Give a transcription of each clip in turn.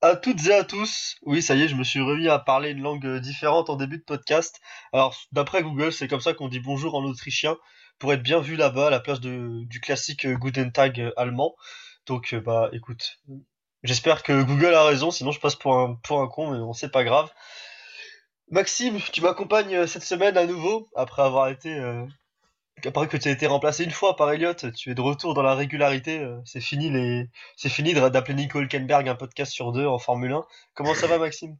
à toutes et à tous. Oui, ça y est, je me suis remis à parler une langue différente en début de podcast. Alors, d'après Google, c'est comme ça qu'on dit bonjour en autrichien pour être bien vu là-bas à la place de, du classique Guten Tag allemand. Donc, euh, bah, écoute, j'espère que Google a raison, sinon je passe pour un, pour un con, mais bon, c'est pas grave. Maxime, tu m'accompagnes euh, cette semaine à nouveau, après avoir été euh, après que tu as été remplacé une fois par Elliot, tu es de retour dans la régularité. euh, C'est fini les, c'est fini d'appeler Nico Hülkenberg un podcast sur deux en Formule 1. Comment ça va, Maxime?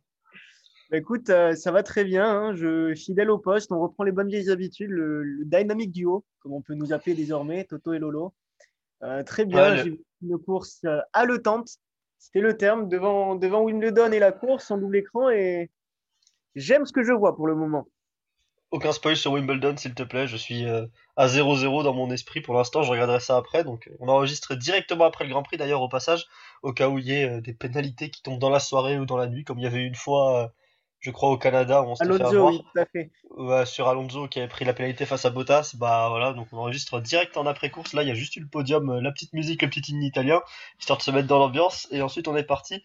Bah, écoute, euh, ça va très bien. hein. Je fidèle au poste. On reprend les bonnes vieilles habitudes. Le, le dynamic duo, comme on peut nous appeler désormais, Toto et Lolo. Euh, très bien. Ouais, J'ai vu une course haletante. C'était le terme devant, devant Wimbledon et la course en double écran. Et j'aime ce que je vois pour le moment. Aucun spoil sur Wimbledon, s'il te plaît. Je suis euh, à 0-0 dans mon esprit pour l'instant. Je regarderai ça après. Donc, euh, on enregistre directement après le Grand Prix, d'ailleurs, au passage, au cas où il y ait euh, des pénalités qui tombent dans la soirée ou dans la nuit, comme il y avait une fois, euh, je crois, au Canada, où on fait Alonso, avoir. oui, tout à fait. Ouais, sur Alonso qui avait pris la pénalité face à Bottas, bah voilà, donc on enregistre direct en après-course. Là, il y a juste eu le podium, la petite musique, le petit hymne italien, histoire de se mettre dans l'ambiance, et ensuite on est parti.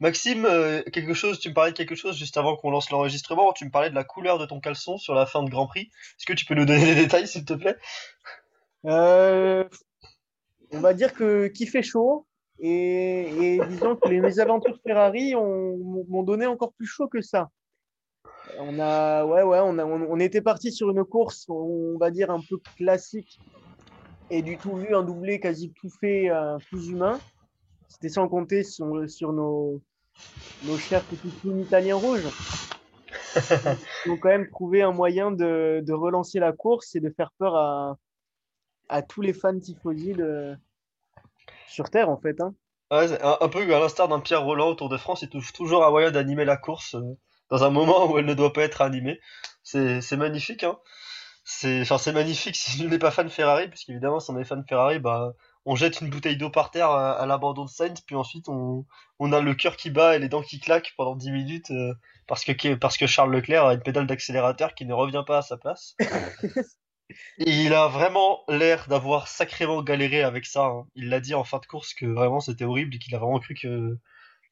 Maxime, euh, quelque chose, tu me parlais de quelque chose juste avant qu'on lance l'enregistrement, tu me parlais de la couleur de ton caleçon sur la fin de Grand Prix. Est-ce que tu peux nous donner des détails, s'il te plaît? Euh, on va dire que qu'il fait chaud. Et, disons que les mésaventures Ferrari ont- m'ont donné encore plus chaud que ça. On a, ouais, on a, on, on était parti sur une course, on va dire un peu classique, et du tout vu un doublé quasi tout fait, euh, plus humain. C'était sans compter sur, sur nos, nos chers petits clowns italiens rouges. Ils ont quand même trouvé un moyen de, de relancer la course et de faire peur à, à tous les fans tifosi de, sur Terre, en fait. Hein. Ouais, un, un peu à l'instar d'un Pierre Roland au Tour de France, il trouve toujours un moyen d'animer la course euh, dans un moment où elle ne doit pas être animée. C'est magnifique, hein. C'est magnifique si on n'est pas fan Ferrari, puisqu'évidemment si on est fan Ferrari, bah on jette une bouteille d'eau par terre à, à l'abandon de Sainz, puis ensuite on, on a le cœur qui bat et les dents qui claquent pendant 10 minutes euh, parce que parce que Charles Leclerc a une pédale d'accélérateur qui ne revient pas à sa place. Et il a vraiment l'air d'avoir sacrément galéré avec ça. hein. Il l'a dit en fin de course que vraiment c'était horrible et qu'il a vraiment cru que,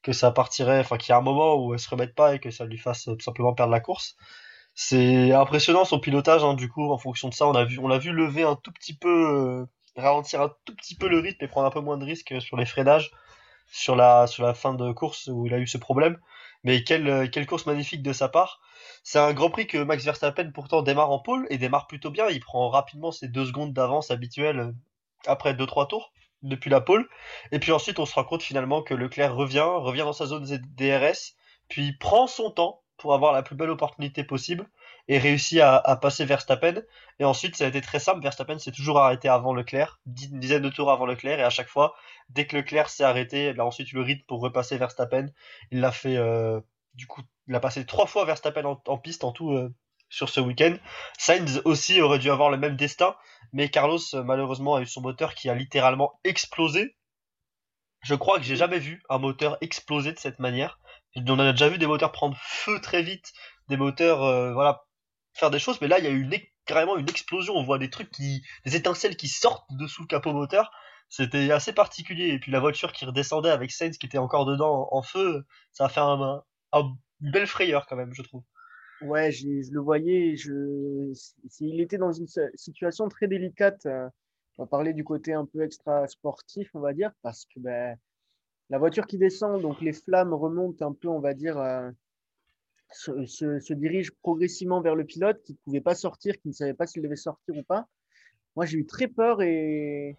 que ça partirait, enfin qu'il y a un moment où elle se remette pas et que ça lui fasse euh, tout simplement perdre la course. C'est impressionnant son pilotage, hein, du coup, en fonction de ça, on a vu, on l'a vu lever un tout petit peu, euh, ralentir un tout petit peu le rythme et prendre un peu moins de risques sur les freinages sur la, sur la fin de course où il a eu ce problème. Mais quelle, quelle course magnifique de sa part. C'est un Grand Prix que Max Verstappen pourtant démarre en pole et démarre plutôt bien. Il prend rapidement ses deux secondes d'avance habituelles euh, après deux trois tours depuis la pole. Et puis ensuite, on se rend compte finalement que Leclerc revient, revient dans sa zone DRS, puis prend son temps pour avoir la plus belle opportunité possible et réussit à, à passer Verstappen. Et ensuite, ça a été très simple. Verstappen s'est toujours arrêté avant Leclerc, une dizaine de tours avant Leclerc, et à chaque fois, dès que Leclerc s'est arrêté, a ensuite le rythme pour repasser Verstappen. Il l'a fait, euh, du coup, il a passé trois fois Verstappen en, en piste en tout euh, sur ce week-end. Sainz aussi aurait dû avoir le même destin, mais Carlos euh, malheureusement a eu son moteur qui a littéralement explosé. Je crois que j'ai jamais vu un moteur exploser de cette manière. On a déjà vu des moteurs prendre feu très vite, des moteurs voilà faire des choses, mais là il y a eu une, carrément une explosion. On voit des trucs qui, des étincelles qui sortent dessous le capot moteur. C'était assez particulier. Et puis la voiture qui redescendait avec Sainz qui était encore dedans en, feu, ça a fait un, un- un- une belle frayeur quand même, je trouve. Ouais, je, je le voyais. Je, il était dans une si- situation très délicate. euh, On parlait du côté un peu extra sportif, on va dire, parce que ben, la voiture qui descend, donc les flammes remontent un peu, on va dire, euh, se, dirigent progressivement vers le pilote qui ne pouvait pas sortir, qui ne savait pas s'il devait sortir ou pas. Moi, j'ai eu très peur et,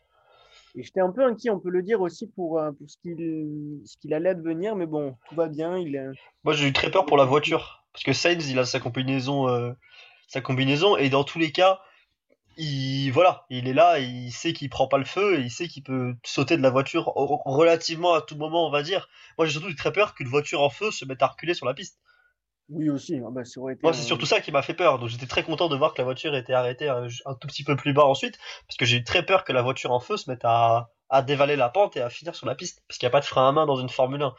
j'étais un peu inquiet, on peut le dire aussi, pour, euh, pour ce qu'il allait advenir. Mais bon, tout va bien. Moi j'ai eu très peur pour la voiture. Parce que Sainz il a sa combinaison, euh, sa combinaison et dans tous les cas, il voilà, il est là, il sait qu'il prend pas le feu et il sait qu'il peut sauter de la voiture relativement à tout moment, on va dire. Moi j'ai surtout eu très peur qu'une voiture en feu se mette à reculer sur la piste. Oui, aussi. Ah bah, été Moi, c'est surtout ça qui m'a fait peur. Donc, j'étais très content de voir que la voiture était arrêtée un, un tout petit peu plus bas ensuite, parce que j'ai eu très peur que la voiture en feu se mette à, à dévaler la pente et à finir sur la piste, parce qu'il n'y a pas de frein à main dans une Formule 1.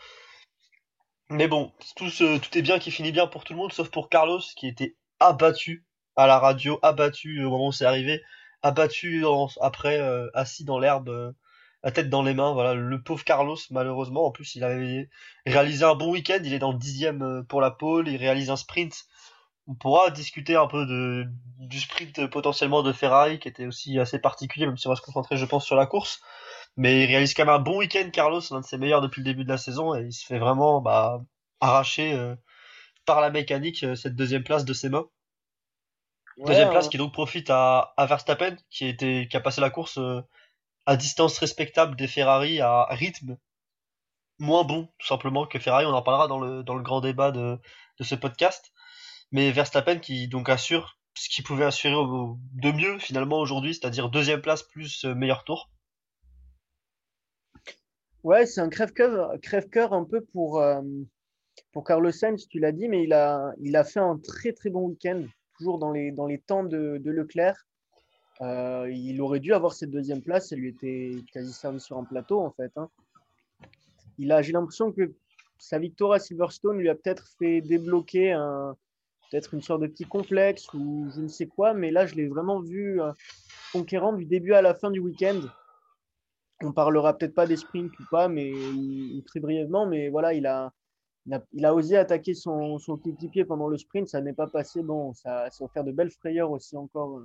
Mais bon, tout, tout est bien qui finit bien pour tout le monde, sauf pour Carlos, qui était abattu à la radio, abattu au moment où c'est arrivé, abattu en- après, euh, assis dans l'herbe, euh, la tête dans les mains. Voilà, le pauvre Carlos, malheureusement. En plus, il avait réalisé un bon week-end. Il est dans le dixième euh, pour la pole. Il réalise un sprint. On pourra discuter un peu de, du sprint euh, potentiellement de Ferrari, qui était aussi assez particulier, même si on va se concentrer, je pense, sur la course. Mais il réalise quand même un bon week-end, Carlos, l'un de ses meilleurs depuis le début de la saison, et il se fait vraiment bah, arracher euh, par la mécanique cette deuxième place de ses mains. Ouais, Deuxième place un- qui donc profite à, à Verstappen, qui, a été, qui a passé la course euh, à distance respectable des Ferrari, à rythme moins bon, tout simplement, que Ferrari. On en parlera dans le, grand débat de, ce podcast. Mais Verstappen qui donc assure ce qu'il pouvait assurer de mieux finalement aujourd'hui, c'est-à-dire deuxième place plus euh, meilleur tour. Ouais, c'est un crève-cœur crève-cœur un peu pour, euh, pour Carlos Sainz, tu l'as dit, mais il a, fait un très très bon week-end, toujours dans les, dans les temps de Leclerc. Euh, il aurait dû avoir cette deuxième place, elle lui était quasi servie sur un plateau en fait. hein. Il a, j'ai l'impression que sa victoire à Silverstone lui a peut-être fait débloquer un, peut-être une sorte de petit complexe ou je ne sais quoi, mais là je l'ai vraiment vu euh, conquérant du début à la fin du week-end. On parlera peut-être pas des sprints ou pas, mais très brièvement, mais voilà, il a, a, a osé attaquer son, son coéquipier pendant le sprint, ça n'est pas passé. Bon, ça, ça faire de belles frayeurs aussi encore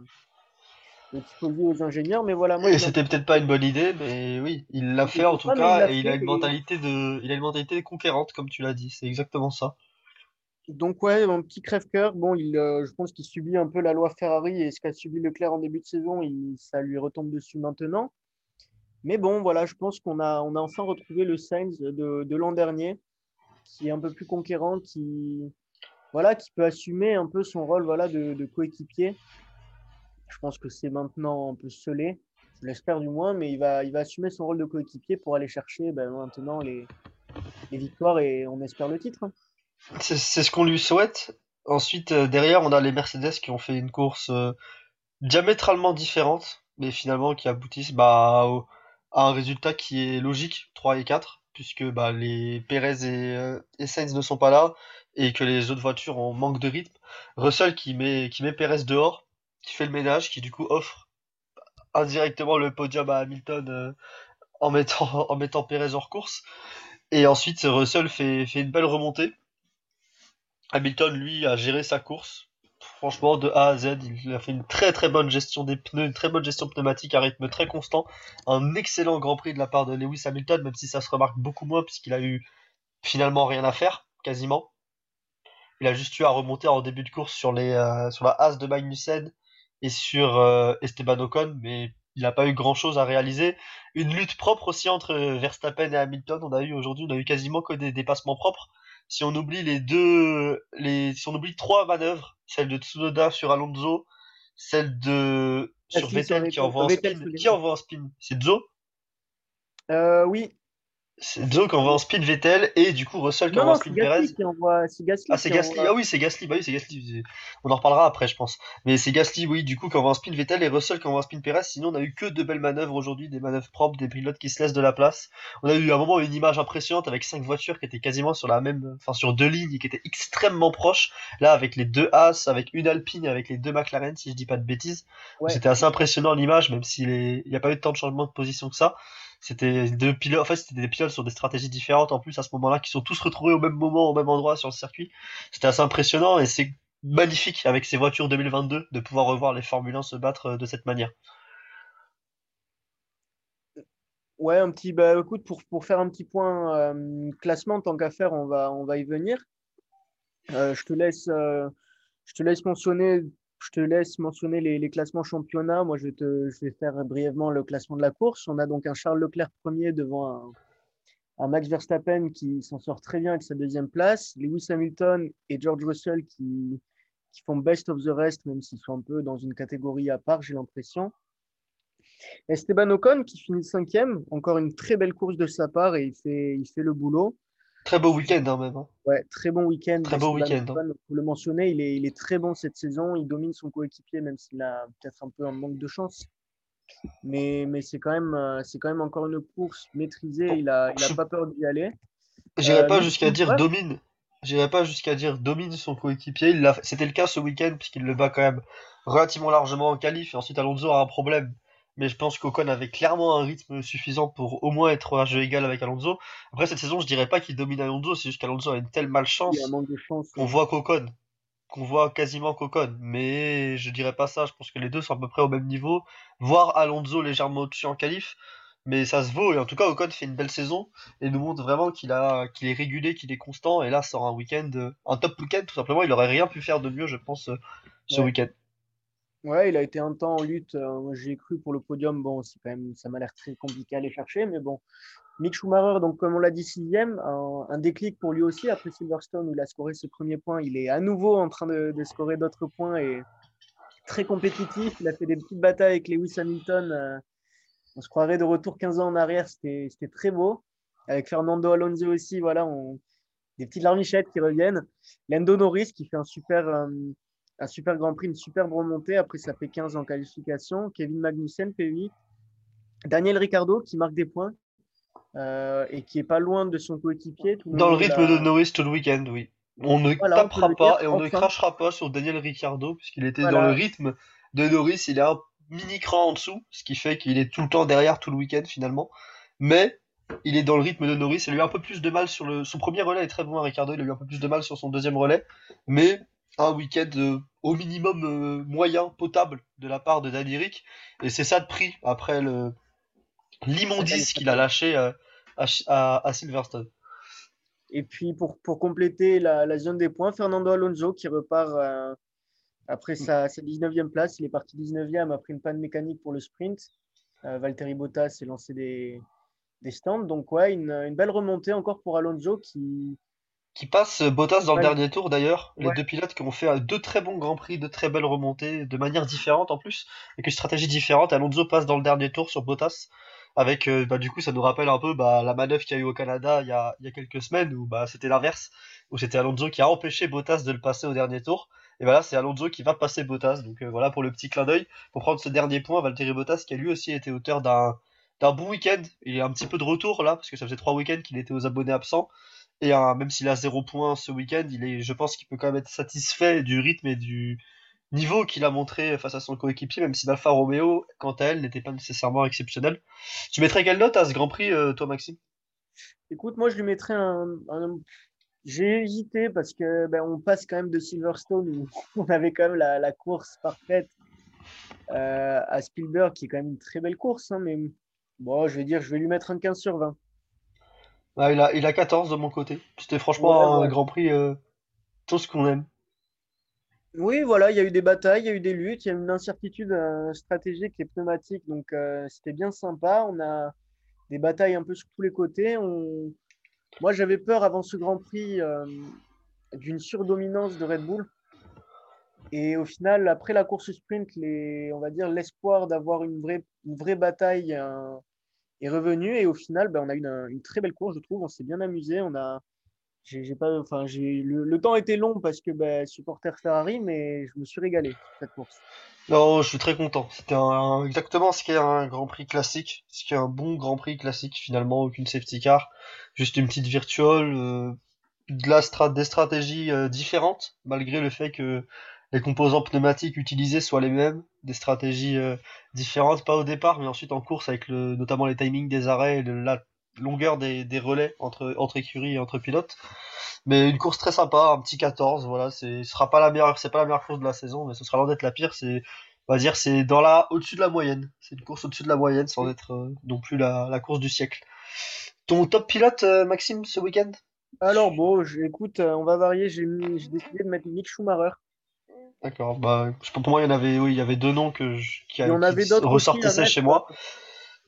euh, aux tifosi, aux ingénieurs, mais voilà, moi, Et il c'était peut-être pas une bonne idée, mais oui, il l'a fait en tout il cas, et il a une et- mentalité de, il a une mentalité conquérante, comme tu l'as dit, c'est exactement ça. Donc ouais, mon petit crève-cœur, bon, il, euh, je pense qu'il subit un peu la loi Ferrari et ce qu'a subi Leclerc en début de saison, il, ça lui retombe dessus maintenant. Mais bon, voilà, je pense qu'on a, on a enfin retrouvé le Sainz de, de l'an dernier, qui est un peu plus conquérant, qui, voilà, qui peut assumer un peu son rôle voilà, de, de coéquipier. Je pense que c'est maintenant un peu scellé, je l'espère du moins, mais il va, il va assumer son rôle de coéquipier pour aller chercher ben, maintenant les, les victoires et on espère le titre. C'est ce qu'on lui souhaite. Ensuite, euh, derrière, on a les Mercedes qui ont fait une course euh, diamétralement différente, mais finalement qui aboutissent bah, à un résultat qui est logique, 3 et 4, puisque bah, les Perez et, euh, et Sainz ne sont pas là et que les autres voitures ont manque de rythme. Russell qui met, qui met Perez dehors, qui fait le ménage, qui du coup offre indirectement le podium à Hamilton euh, en mettant, en mettant Perez hors course. Et ensuite, Russell fait, fait une belle remontée. Hamilton, lui, a géré sa course. Franchement, de A à Z, il a fait une très très bonne gestion des pneus, une très bonne gestion pneumatique à rythme très constant. Un excellent Grand Prix de la part de Lewis Hamilton, même si ça se remarque beaucoup moins puisqu'il a eu finalement rien à faire, quasiment. Il a juste eu à remonter en début de course sur, les, euh, sur la As de Magnussen et sur euh, Esteban Ocon, mais il n'a pas eu grand chose à réaliser. Une lutte propre aussi entre Verstappen et Hamilton. On a eu aujourd'hui, on a eu quasiment que des dépassements propres. Si on oublie les deux, les, si on oublie trois manœuvres, celle de Tsunoda sur Alonso, celle de sur Vettel qui envoie un Vettel spin. Qui envoie un spin? C'est Zhou? Euh, oui, Zhou qui envoie un spin Vettel et du coup Russell qui non, envoie non, c'est Perez. Gasly envoie. Gasly Ah, c'est Gasly. envoie- Ah oui, c'est Gasly. Bah oui, c'est Gasly. On en reparlera après, je pense. Mais c'est Gasly, oui, du coup, qui envoie un spin Vettel et Russell qui envoie un spin Perez. Sinon, on a eu que de belles manœuvres aujourd'hui, des manœuvres propres, des pilotes qui se laissent de la place. On a eu à un moment une image impressionnante avec cinq voitures qui étaient quasiment sur la même, enfin, sur deux lignes et qui étaient extrêmement proches. Là, avec les deux As, avec une Alpine et avec les deux McLaren, si je dis pas de bêtises. Ouais. C'était assez impressionnant l'image, même s'il est... il n'y a pas eu tant de changement de position que ça. C'était deux pilotes, en fait, c'était des pilotes sur des stratégies différentes en plus à ce moment-là, qui sont tous retrouvés au même moment, au même endroit sur le circuit. C'était assez impressionnant et c'est magnifique avec ces voitures 2022 de pouvoir revoir les Formule 1 se battre euh, de cette manière. Ouais, un petit. Bah, écoute, pour, pour faire un petit point euh, classement, tant qu'à faire, on va, on va y venir. Euh, je te laisse, je te laisse mentionner, je te laisse mentionner les, classements championnat. Moi, je vais, faire brièvement le classement de la course. On a donc un Charles Leclerc premier devant un, Max Verstappen qui s'en sort très bien avec sa deuxième place. Lewis Hamilton et George Russell qui, font best of the rest, même s'ils sont un peu dans une catégorie à part, j'ai l'impression. Esteban Ocon qui finit cinquième, encore une très belle course de sa part et il fait le boulot. Très beau week-end hein, même. Hein. Ouais, très bon week-end. Très beau week-end. Hein. Pour le mentionner, il est, il est très bon cette saison. Il domine son coéquipier, même s'il a peut-être un peu un manque de chance. Mais, mais c'est quand, même, euh, quand même encore une course maîtrisée. Il n'a il a pas peur d'y aller. J'irai pas jusqu'à dire domine. J'irai pas jusqu'à dire domine son coéquipier. C'était le cas ce week-end, puisqu'il le bat quand même relativement largement en qualif. Et ensuite, Alonso a un problème mais je pense qu'Ocon avait clairement un rythme suffisant pour au moins être à jeu égal avec Alonso. Après cette saison, je dirais pas qu'il domine Alonso, c'est juste qu'Alonso a une telle malchance qu'on voit qu'Ocon, qu'on voit quasiment qu'Ocon. Mais je dirais pas ça, je pense que les deux sont à peu près au même niveau, voire Alonso légèrement au-dessus en qualif. Mais ça se vaut, et en tout cas, Ocon fait une belle saison et nous montre vraiment qu'il a, qu'il est régulé, qu'il est constant. Et là, sort un week-end, un top week-end tout simplement. Il aurait rien pu faire de mieux, je pense, ce week-end. Ouais, il a été un temps en lutte. Euh, j'ai cru pour le podium. Bon, c'est quand même, ça m'a l'air très compliqué à aller chercher, mais bon. Mick Schumacher, donc comme on l'a dit sixième, un, déclic pour lui aussi après Silverstone où il a scoré ses premiers points. Il est à nouveau en train de, scorer d'autres points et très compétitif. Il a fait des petites batailles avec Lewis Hamilton. Euh, on se croirait de retour 15 ans en arrière. C'était très beau. Avec Fernando Alonso aussi, voilà, des petites larmichettes qui reviennent. Lando Norris qui fait un super, euh, un super Grand Prix, une superbe remontée. Après, ça fait 15 en qualification. Kevin Magnussen, P8. Daniel Ricciardo qui marque des points euh, et qui est pas loin de son coéquipier. Dans le rythme de Norris tout le week-end, oui. On ne tapera pas et on ne crachera pas sur Daniel Ricciardo puisqu'il était dans le rythme de Norris. Il est un mini cran en dessous, ce qui fait qu'il est tout le temps derrière tout le week-end finalement. Mais il est dans le rythme de Norris. Il a eu un peu plus de mal sur le. Son premier relais est très bon à Ricciardo. Il a eu un peu plus de mal sur son deuxième relais. Mais un week-end euh, au minimum euh, moyen, potable de la part de Danny Rick. Et c'est ça de prix après le l'immondice qu'il a lâché euh, à, Silverstone. Et puis pour, pour compléter la, zone des points, Fernando Alonso qui repart après sa, sa, 19e place. Il est parti 19e après une panne mécanique pour le sprint. Valtteri Bottas s'est lancé des, des stands. Donc ouais, une, belle remontée encore pour Alonso qui, qui passe Bottas dans le dernier tour d'ailleurs. Les deux pilotes qui ont fait deux très bons grands prix, de très belles remontées, de manière différente en plus, avec une stratégie différente. Alonso passe dans le dernier tour sur Bottas. Avec, euh, bah, du coup, ça nous rappelle un peu bah, la manœuvre qu'il y a eu au Canada il y a, il y a quelques semaines où bah, c'était l'inverse, où c'était Alonso qui a empêché Bottas de le passer au dernier tour. Et voilà, c'est Alonso qui va passer Bottas. Donc euh, voilà pour le petit clin d'œil. Pour prendre ce dernier point, Valtteri Bottas qui a lui aussi été auteur d'un d'un bon week-end. Il est un petit peu de retour là, parce que ça faisait trois week-ends qu'il était aux abonnés absents. Et même s'il a zéro point ce week-end, je pense qu'il peut quand même être satisfait du rythme et du niveau qu'il a montré face à son coéquipier, même si l'Alfa Romeo, quant à elle, n'était pas nécessairement exceptionnel. Tu mettrais quelle note à ce Grand Prix, euh, toi, Maxime? Écoute, moi, je lui mettrais un. J'ai hésité parce que ben, on passe quand même de Silverstone où on avait quand même la, course parfaite euh, à Spielberg, qui est quand même une très belle course, hein, mais bon, je vais dire, je vais lui mettre un 15 sur 20. Ah, il, a, il a 14 de mon côté. C'était franchement un Grand Prix, euh, tout ce qu'on aime. Oui, voilà, il y a eu des batailles, il y a eu des luttes, il y a eu une incertitude euh, stratégique et pneumatique, donc euh, c'était bien sympa. On a des batailles un peu sur tous les côtés. On... Moi, j'avais peur avant ce Grand Prix d'une surdominance de Red Bull. Et au final, après la course sprint, les, on va dire l'espoir d'avoir une vraie, une vraie bataille est revenu et au final, ben, on a eu une, très belle course, je trouve. On s'est bien amusé. On a, j'ai, pas, enfin, j'ai, le, temps était long parce que ben, supporter Ferrari, mais je me suis régalé cette course. Non, je suis très content. C'était exactement ce qu'est un Grand Prix classique, ce qu'est un bon Grand Prix classique finalement, aucune safety car, juste une petite virtuelle, euh, de la des stratégies euh, différentes malgré le fait que les composants pneumatiques utilisés soient les mêmes, des stratégies euh, différentes, pas au départ, mais ensuite en course avec le, notamment les timings des arrêts et la longueur des, des, relais entre, entre écuries et entre pilotes. Mais une course très sympa, un petit 14, voilà, c'est, ce sera pas la meilleure, c'est pas la meilleure course de la saison, mais ce sera loin d'être la pire, c'est, on va dire, c'est dans la, au-dessus de la moyenne. C'est une course au-dessus de la moyenne sans être euh, non plus la, la course du siècle. Ton top pilote, euh, Maxime, ce week-end? Alors bon, écoute, on va varier. J'ai décidé de mettre Mick Schumacher. D'accord. Bah, pour moi, il y en avait, oui, il y avait deux noms que je, qui, ressortaient chez moi.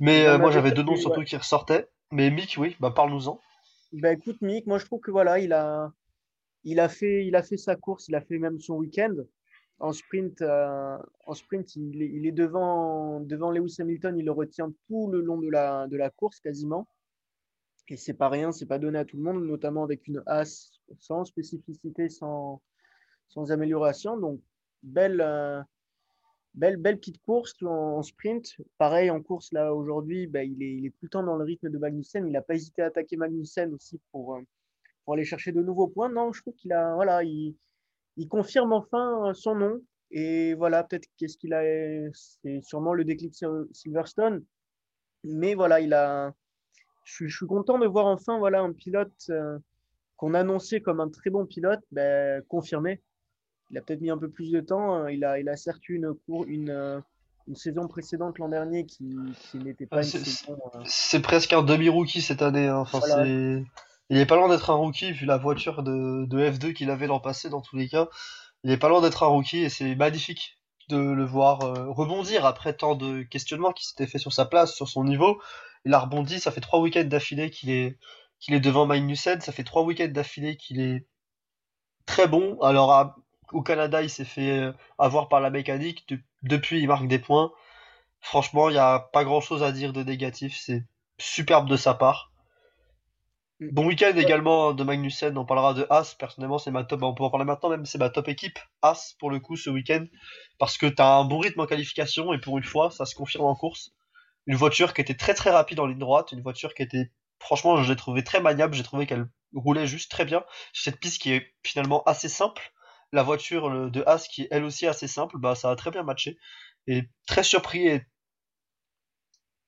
Mais euh, moi, j'avais deux noms surtout qui ressortaient. Mais Mick, oui, bah, parle-nous-en. Bah, écoute, Mick, moi, je trouve que voilà, il a, il a fait, il a fait sa course, il a fait même son week-end. En sprint, euh, en sprint, il est, il est, devant, devant Lewis Hamilton, il le retient tout le long de la, de la course quasiment. Et c'est pas rien, c'est pas donné à tout le monde, notamment avec une as sans spécificité, sans, sans amélioration. Donc, belle, euh, belle, belle petite course en, sprint. Pareil, en course, là, aujourd'hui, bah, il, est, il tout le temps dans le rythme de Magnussen. Il n'a pas hésité à attaquer Magnussen aussi pour, euh, pour aller chercher de nouveaux points. Non, je trouve qu'il a, voilà, il, confirme enfin son nom. Et voilà, peut-être qu'est-ce qu'il a, c'est sûrement le déclic Silverstone. Mais voilà, il a, je, suis content de voir enfin voilà, un pilote euh, qu'on annonçait comme un très bon pilote ben, confirmé. Il a peut-être mis un peu plus de temps. Hein. Il a, il a certes eu une, cour, une, euh, une saison précédente l'an dernier qui, qui n'était pas une saison. Euh, c'est presque un demi-rookie cette année. Hein. Enfin, Il est pas loin d'être un rookie vu la voiture de, de F2 qu'il avait l'an passé dans tous les cas. Il est pas loin d'être un rookie et c'est magnifique de le voir rebondir après tant de questionnements qui s'étaient fait sur sa place, sur son niveau. Il a rebondi, ça fait trois week-ends d'affilée qu'il est, qu'il est devant Magnussen, ça fait trois week-ends d'affilée qu'il est très bon. Alors au Canada, il s'est fait euh, avoir par la mécanique, depuis il marque des points. Franchement, il n'y a pas grand-chose à dire de négatif, c'est superbe de sa part. Mm. Bon week-end également de Magnussen, on parlera de As, personnellement c'est ma top, on peut en parler maintenant même, c'est ma top équipe, As pour le coup ce week-end, parce que tu as un bon rythme en qualification. Et pour une fois ça se confirme en course. Une voiture qui était très très rapide en ligne droite, une voiture qui était, franchement, je l'ai trouvé très maniable, j'ai trouvé qu'elle roulait juste très bien sur cette piste qui est finalement assez simple. La voiture de As qui est elle aussi assez simple, bah ça a très bien matché. Et très surpris et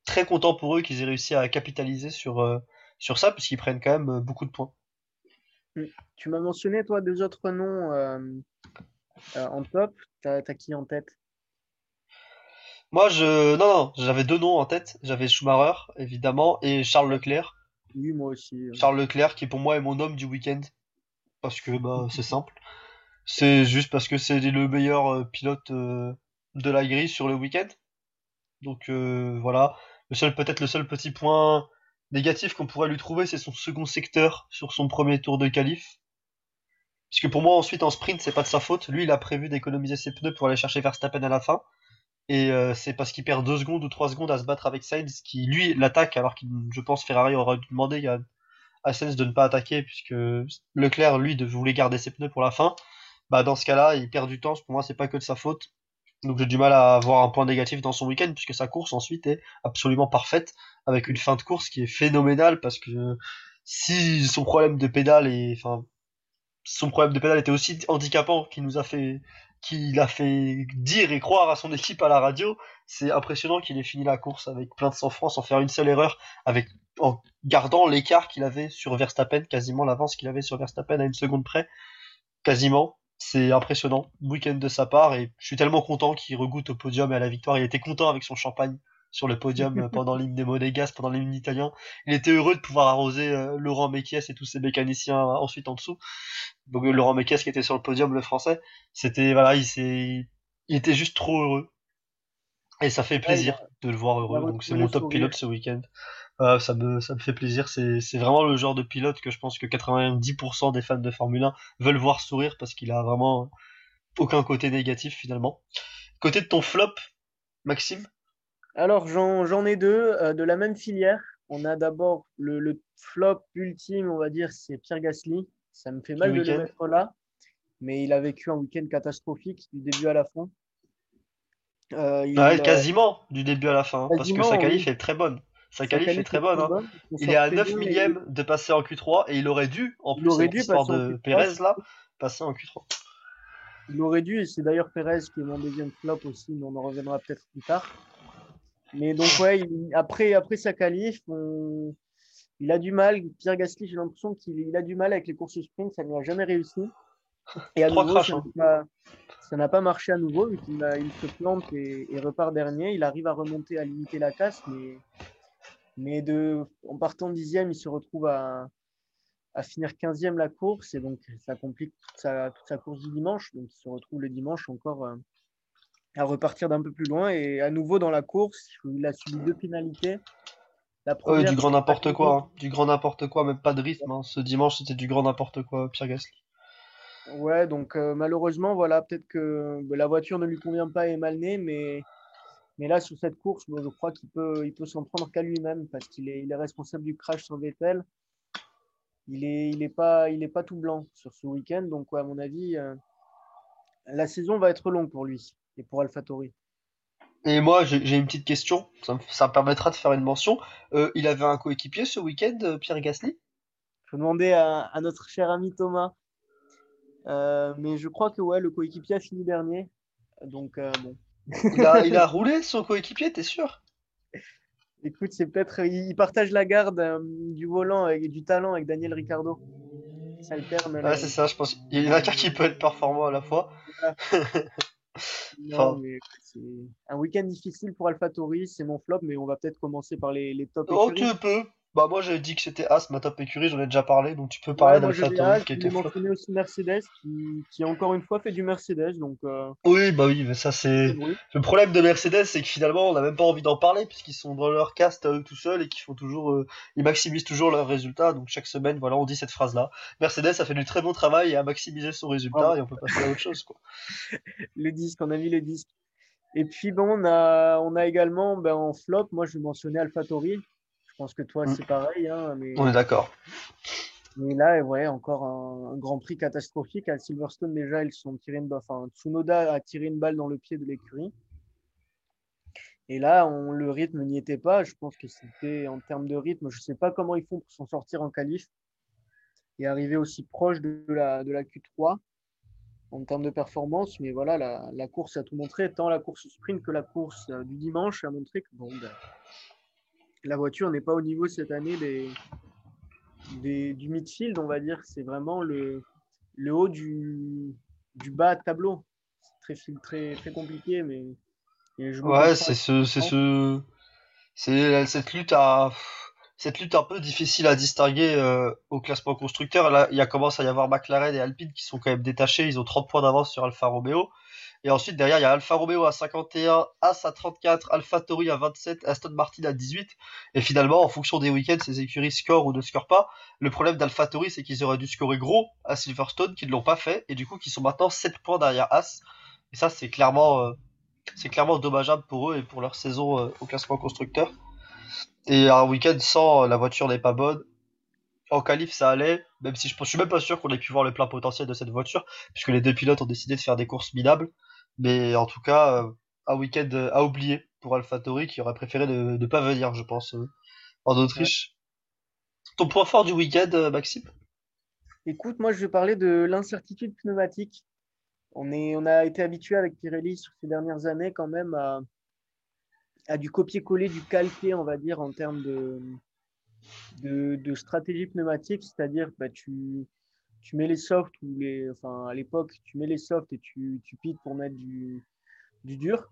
très content pour eux qu'ils aient réussi à capitaliser sur, euh, sur ça, puisqu'ils prennent quand même euh, beaucoup de points. Hum. Tu m'as mentionné, toi, deux autres noms euh, en top. T'as qui en tête? Moi, je. Non, non, j'avais deux noms en tête. J'avais Schumacher, évidemment, et Charles Leclerc. Oui, moi aussi. Charles Leclerc, qui pour moi est mon homme du week-end. Parce que bah, c'est simple. C'est juste parce que c'est le meilleur euh, pilote euh, de la grille sur le week-end. Donc euh, voilà. Le seul, peut-être le seul petit point négatif qu'on pourrait lui trouver, c'est son second secteur sur son premier tour de qualif. Puisque pour moi, ensuite, en sprint, c'est pas de sa faute. Lui, il a prévu d'économiser ses pneus pour aller chercher Verstappen à la fin. Et euh, c'est parce qu'il perd 2 secondes ou 3 secondes à se battre avec Sainz qui, lui, l'attaque, alors que je pense Ferrari aurait dû demander à, à Sainz de ne pas attaquer, puisque Leclerc, lui, voulait garder ses pneus pour la fin. Bah, dans ce cas-là, il perd du temps. Pour moi, c'est pas que de sa faute. Donc j'ai du mal à avoir un point négatif dans son week-end, puisque sa course ensuite est absolument parfaite, avec une fin de course qui est phénoménale, parce que si son problème de pédale et enfin son problème de pédale était aussi handicapant qu'il nous a fait qu'il a fait dire et croire à son équipe à la radio. C'est impressionnant qu'il ait fini la course avec plein de sang-froid sans faire une seule erreur, avec en gardant l'écart qu'il avait sur Verstappen, quasiment l'avance qu'il avait sur Verstappen à une seconde près, quasiment. C'est impressionnant, week-end de sa part, et je suis tellement content qu'il regoute au podium et à la victoire. Il était content avec son champagne sur le podium pendant l'hymne des Monégas, pendant l'hymne italien. Il était heureux de pouvoir arroser euh, Laurent Mekies et tous ses mécaniciens euh, ensuite en dessous. Donc euh, Laurent Mekies qui était sur le podium, le français, c'était voilà, il s'est, il était juste trop heureux. Et ça fait plaisir de le voir heureux. Donc c'est mon top pilote ce week-end. Ça me ça me fait plaisir. C'est vraiment le genre de pilote que je pense que 90% des fans de Formule 1 veulent voir sourire parce qu'il a vraiment aucun côté négatif finalement. Côté de ton flop, Maxime? Alors, j'en ai deux euh, de la même filière. On a d'abord le, flop ultime, on va dire, c'est Pierre Gasly. Ça me fait mal de le mettre là, mais il a vécu un week-end catastrophique du début à la fin. Euh, quasiment du début à la fin, hein, parce que sa qualif est très bonne. Sa, qualif, est très bonne. Hein. Il est à 9 millième de passer en Q3 et il aurait dû, en plus, de de Pérez là, passer en Q3. Il aurait dû, et c'est d'ailleurs Pérez qui est mon deuxième flop aussi, mais on en reviendra peut-être plus tard. Mais donc, ouais, après, après sa qualif, il a du mal. Pierre Gasly, j'ai l'impression qu'il a du mal avec les courses sprint, ça ne lui a jamais réussi. Et à nouveau, hein. ça n'a pas marché à nouveau, vu qu'il il se plante et, repart dernier. Il arrive à remonter, à limiter la casse, mais, mais de, en partant dixième, il se retrouve à, à finir 15e la course, et donc ça complique toute sa, toute sa course du dimanche. Donc il se retrouve le dimanche encore. Euh, à repartir d'un peu plus loin. Et à nouveau dans la course, il a subi deux pénalités. La première, du grand n'importe quoi, hein. du grand n'importe quoi, même pas de rythme. Hein. Ce dimanche, c'était du grand n'importe quoi, Pierre Gasly. Ouais, donc euh, malheureusement, voilà, peut-être que bah, la voiture ne lui convient pas et est mal née, mais, Mais là, sur cette course, je crois qu'il peut, il peut s'en prendre qu'à lui-même parce qu'il est, il est responsable du crash sur Vettel. Il n'est il est pas, il est pas tout blanc sur ce week-end. Donc, à mon avis, euh, la saison va être longue pour lui et pour AlphaTauri. Et moi, j'ai une petite question, ça me, permettra de faire une mention. Euh, il avait un coéquipier ce week-end, euh, Pierre Gasly? Il faut demander à, notre cher ami Thomas. Euh, mais je crois que ouais, le coéquipier a fini dernier. Donc, bon. Il, a, il a roulé son coéquipier, t'es sûr? Écoute, c'est peut-être. Il partage la garde du volant et du talent avec Daniel Ricciardo. Ça alterne. Ouais, c'est ça, je pense. Il y en a qu'un qui peut être performant à la fois. c'est un week-end difficile pour AlphaTauri, c'est mon flop, mais on va peut-être commencer par les, les top Oh, tu peux. Bah moi j'avais dit que c'était As, ma top écurie, j'en ai déjà parlé, donc tu peux parler ouais, d'AlphaTauri qui était mentionné aussi Mercedes, qui, qui encore une fois fait du Mercedes, donc... Euh, oui, bah oui, mais ça c'est... Le problème de Mercedes, c'est que finalement on n'a même pas envie d'en parler, puisqu'ils sont dans leur cast eux tout seuls, et qu'ils font toujours... Euh, ils maximisent toujours leurs résultats, donc chaque semaine, voilà, on dit cette phrase-là. Mercedes a fait du très bon travail et a maximisé son résultat, et on peut passer à autre chose, quoi. le disque, on a mis le disque. Et puis bon, on a, on a également ben, en flop, moi je vais mentionner AlphaTauri, je pense que toi, mm. c'est pareil. Hein, mais... On est d'accord. Mais là, ouais, encore un, grand prix catastrophique. À Silverstone, déjà, ils sont tirés une balle. Enfin, Tsunoda a tiré une balle dans le pied de l'écurie. Et là, on, le rythme n'y était pas. Je pense que c'était en termes de rythme. Je ne sais pas comment ils font pour s'en sortir en qualif et arriver aussi proche de la, de la Q3 en termes de performance. Mais voilà, la, la, course a tout montré, tant la course sprint que la course euh, du dimanche a montré que bon, ben, la voiture n'est pas au niveau cette année des, du midfield, on va dire. C'est vraiment le, le haut du, du bas de tableau. C'est très, très, très compliqué, mais. ouais, c'est ce, c'est ce, c'est cette lutte à, cette lutte un peu difficile à distinguer euh, au classement constructeur. Là, il y a commence à y avoir McLaren et Alpine qui sont quand même détachés. Ils ont 30 points d'avance sur Alfa Romeo. Et ensuite, derrière, il y a Alfa Romeo à 51, As à 34, Alfa Tori à 27, Aston Martin à 18. Et finalement, en fonction des week-ends, ces écuries scorent ou ne scorent pas. Le problème d'Alfa Tori, c'est qu'ils auraient dû scorer gros à Silverstone, qu'ils ne l'ont pas fait, et du coup, qu'ils sont maintenant 7 points derrière As. Et ça, c'est clairement, euh, clairement dommageable pour eux et pour leur saison euh, au classement constructeur. Et un week-end sans, euh, la voiture n'est pas bonne. En qualif, ça allait, même si je, je suis même pas sûr qu'on ait pu voir le plein potentiel de cette voiture, puisque les deux pilotes ont décidé de faire des courses minables. Mais en tout cas, euh, un week-end euh, à oublier pour AlphaTauri qui aurait préféré ne, ne pas venir, je pense, euh, en Autriche. Ton point fort du week-end, Maxime? Écoute, moi je vais parler de l'incertitude pneumatique. On, est, on a été habitué avec Pirelli sur ces dernières années quand même à, à du copier-coller, du calquer, on va dire, en termes de, de, de stratégie pneumatique. C'est-à-dire, bah, tu, tu mets les softs ou les, enfin à l'époque, tu mets les softs et tu, tu pites pour mettre du, du dur.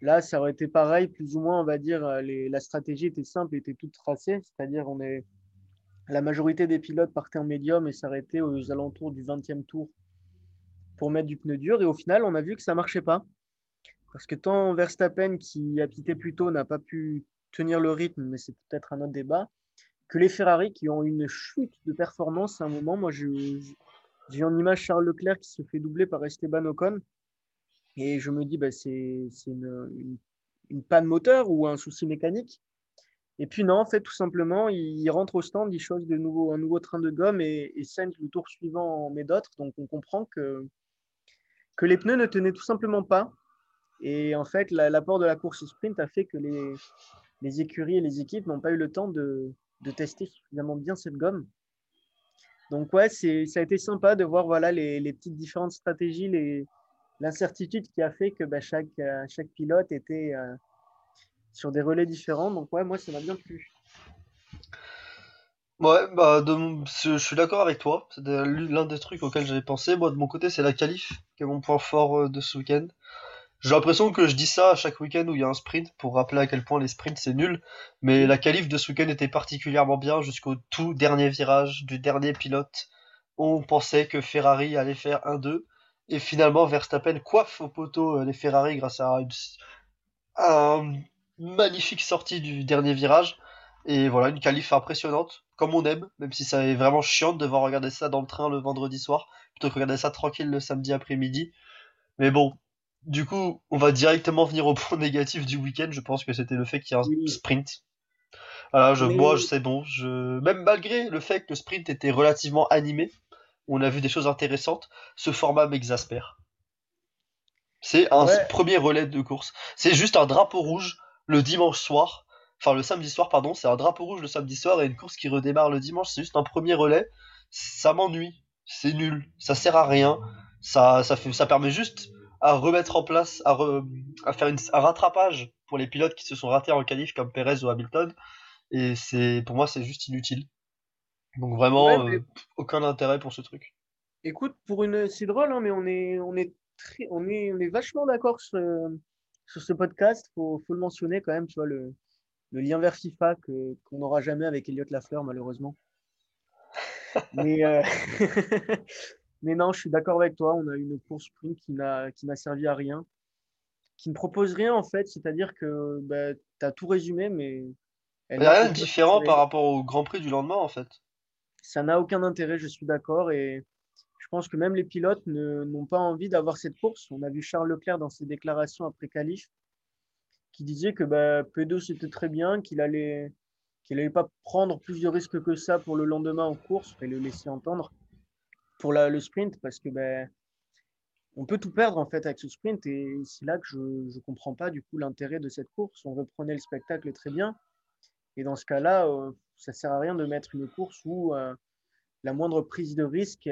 Là, ça aurait été pareil, plus ou moins, on va dire, les, la stratégie était simple, était toute tracée, c'est-à-dire on est, la majorité des pilotes partaient en médium et s'arrêtaient aux alentours du 20e tour pour mettre du pneu dur. Et au final, on a vu que ça marchait pas. Parce que tant Verstappen, qui a pité plus tôt, n'a pas pu tenir le rythme, mais c'est peut-être un autre débat, que les Ferrari qui ont une chute de performance à un moment. Moi, j'ai en image Charles Leclerc qui se fait doubler par Esteban Ocon. Et je me dis, bah, c'est une, panne moteur ou un souci mécanique. Et puis non, en fait, tout simplement, il, rentre au stand, il chose de nouveau, un nouveau train de gomme et, et le tour suivant, en met d'autres. Donc on comprend que, les pneus ne tenaient tout simplement pas. Et en fait, l'apport de la course sprint a fait que les écuries et les équipes n'ont pas eu le temps de, de tester suffisamment bien cette gomme. Donc ouais, ça a été sympa de voir voilà, les, les petites différentes stratégies, l'incertitude qui a fait que bah, chaque, euh, chaque pilote était euh, sur des relais différents. Donc ouais, moi, ça m'a bien plu. Ouais, bah, je suis d'accord avec toi. C'est l'un des trucs auxquels j'avais pensé. Moi, de mon côté, c'est la qualif qui est mon point fort euh, de ce week-end. J'ai l'impression que je dis ça à chaque week-end où il y a un sprint pour rappeler à quel point les sprints c'est nul. Mais la qualif de ce week-end était particulièrement bien jusqu'au tout dernier virage du dernier pilote. On pensait que Ferrari allait faire 1-2. Et finalement, Verstappen coiffe au poteau euh, les Ferrari grâce à une, magnifique sortie du dernier virage. Et voilà, une qualif impressionnante, comme on aime, même si ça est vraiment chiant de devoir regarder ça dans le train le vendredi soir, plutôt que regarder ça tranquille le samedi après-midi. Mais bon, du coup, on va directement venir au point négatif du week-end. Je pense que c'était le fait qu'il y ait un Oui. sprint. Voilà, je, Mais- moi, je sais bon. Je... Même malgré le fait que le sprint était relativement animé, on a vu des choses intéressantes. Ce format m'exaspère. C'est un Ouais. premier relais de course. C'est juste un drapeau rouge le dimanche soir. Enfin, le samedi soir, pardon. C'est un drapeau rouge le samedi soir et une course qui redémarre le dimanche. C'est juste un premier relais. Ça m'ennuie. C'est nul. Ça sert à rien. Ça, ça, fait, ça permet juste à remettre en place, à, re- à faire une, un rattrapage pour les pilotes qui se sont ratés en qualif comme Perez ou Hamilton. Et c'est, pour moi, c'est juste inutile. Donc vraiment, Ouais, mais- euh, aucun intérêt pour ce truc. Écoute, pour une, c'est drôle, hein, mais on est, on est très, on est, on est vachement d'accord sur, sur ce podcast. Faut, faut le mentionner quand même, tu vois, le, le lien vers FIFA que, qu'on n'aura jamais avec Elliot Lafleur, malheureusement. Mais, euh, mais non, je suis d'accord avec toi. On a eu une course sprint qui n'a, servi à rien, qui ne propose rien en fait. C'est-à-dire que bah, tu as tout résumé, mais elle Il n'y a rien de différent par rapport au Grand Prix du lendemain, en fait. ça n'a aucun intérêt, je suis d'accord. Et je pense que même les pilotes n'ont pas envie d'avoir cette course. On a vu Charles Leclerc dans ses déclarations après qualif qui disait que bah, P2 c'était très bien, qu'il allait qu'il n'allait pas prendre plus de risques que ça pour le lendemain en course et le laisser entendre pour le sprint parce que ben on peut tout perdre en fait avec ce sprint et c'est là que je ne comprends pas du coup l'intérêt de cette course. On reprenait le spectacle très bien et dans ce cas-là, euh, ça sert à rien de mettre une course où euh, la moindre prise de risque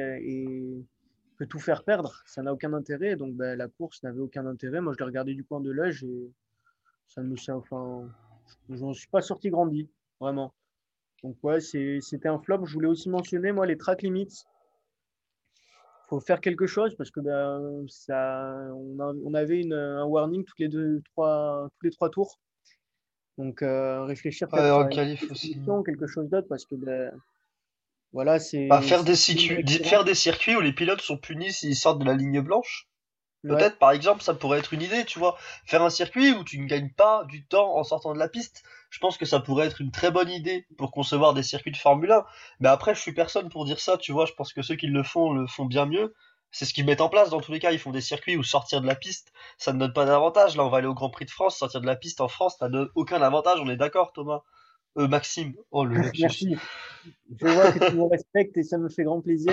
peut tout faire perdre. Ça n'a aucun intérêt. Donc ben, la course n'avait aucun intérêt. Moi, je l'ai regardé du coin de l'œil et ça ne me sert. Enfin, je n'en suis pas sorti grandi, vraiment. Donc ouais, c'était un flop. Je voulais aussi mentionner moi les track limits. Faut faire quelque chose parce que ben, ça, on, a- on avait une, un warning toutes les deux, trois, tous les trois tours. Donc euh, réfléchir Ouais, à qualif aussi. quelque chose d'autre parce que ben, voilà, c'est Bah, faire, des circuits, faire des circuits où les pilotes sont punis s'ils sortent de la ligne blanche. Ouais. Peut-être, par exemple, ça pourrait être une idée, tu vois. Faire un circuit où tu ne gagnes pas du temps en sortant de la piste. Je pense que ça pourrait être une très bonne idée pour concevoir des circuits de Formule 1. Mais après, je suis personne pour dire ça, tu vois. Je pense que ceux qui le font le font bien mieux. C'est ce qu'ils mettent en place dans tous les cas. Ils font des circuits où sortir de la piste, ça ne donne pas d'avantage. Là, on va aller au Grand Prix de France. Sortir de la piste en France, ça ne donne aucun avantage. On est d'accord, Thomas euh, Maxime. Oh, le. Merci. Je vois que tu me respectes et ça me fait grand plaisir.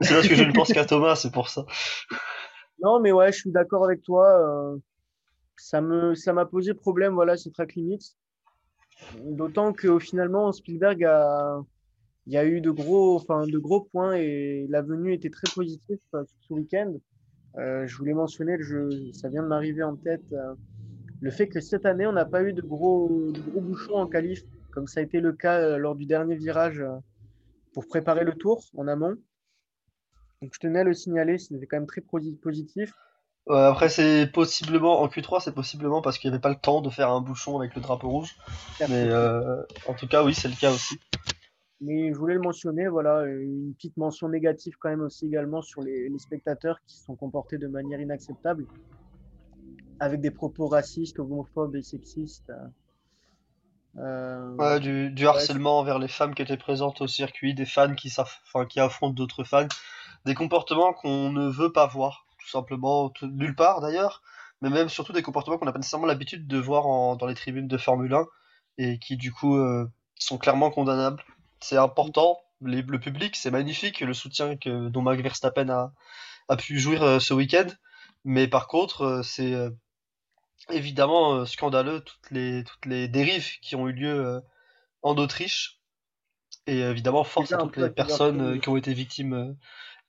C'est parce que je ne pense qu'à Thomas, c'est pour ça. Non, mais ouais, je suis d'accord avec toi. euh, ça me, ça m'a posé problème, voilà, ces track limits. D'autant que finalement, Spielberg a, il y a eu de gros, enfin, de gros points et la venue était très positive euh, ce week-end. Euh, je voulais mentionner, le jeu, ça vient de m'arriver en tête, le fait que cette année, on n'a pas eu de gros, de gros bouchons en qualif, comme ça a été le cas lors du dernier virage pour préparer le tour en amont. Donc, je tenais à le signaler, c'était quand même très posi- positif. Après, c'est possiblement, en Q3, c'est possiblement parce qu'il n'y avait pas le temps de faire un bouchon avec le drapeau rouge. Mais euh, en tout cas, oui, c'est le cas aussi. Mais je voulais le mentionner, voilà, une petite mention négative quand même aussi également sur les, les spectateurs qui se sont comportés de manière inacceptable, avec des propos racistes, homophobes et sexistes. Euh, Ouais, du, du harcèlement envers les femmes qui étaient présentes au circuit, des fans qui affrontent d'autres fans, des comportements qu'on ne veut pas voir, tout simplement, tout- nulle part d'ailleurs, mais même surtout des comportements qu'on n'a pas nécessairement l'habitude de voir en- dans les tribunes de Formule 1 et qui du coup euh, sont clairement condamnables. C'est important, les- le public, c'est magnifique, le soutien que, dont Max Verstappen a, a pu jouir euh, ce week-end, mais par contre, euh, c'est évidemment scandaleux toutes les, toutes les dérives qui ont eu lieu en Autriche. Et évidemment, force à toutes les personnes qui ont été victimes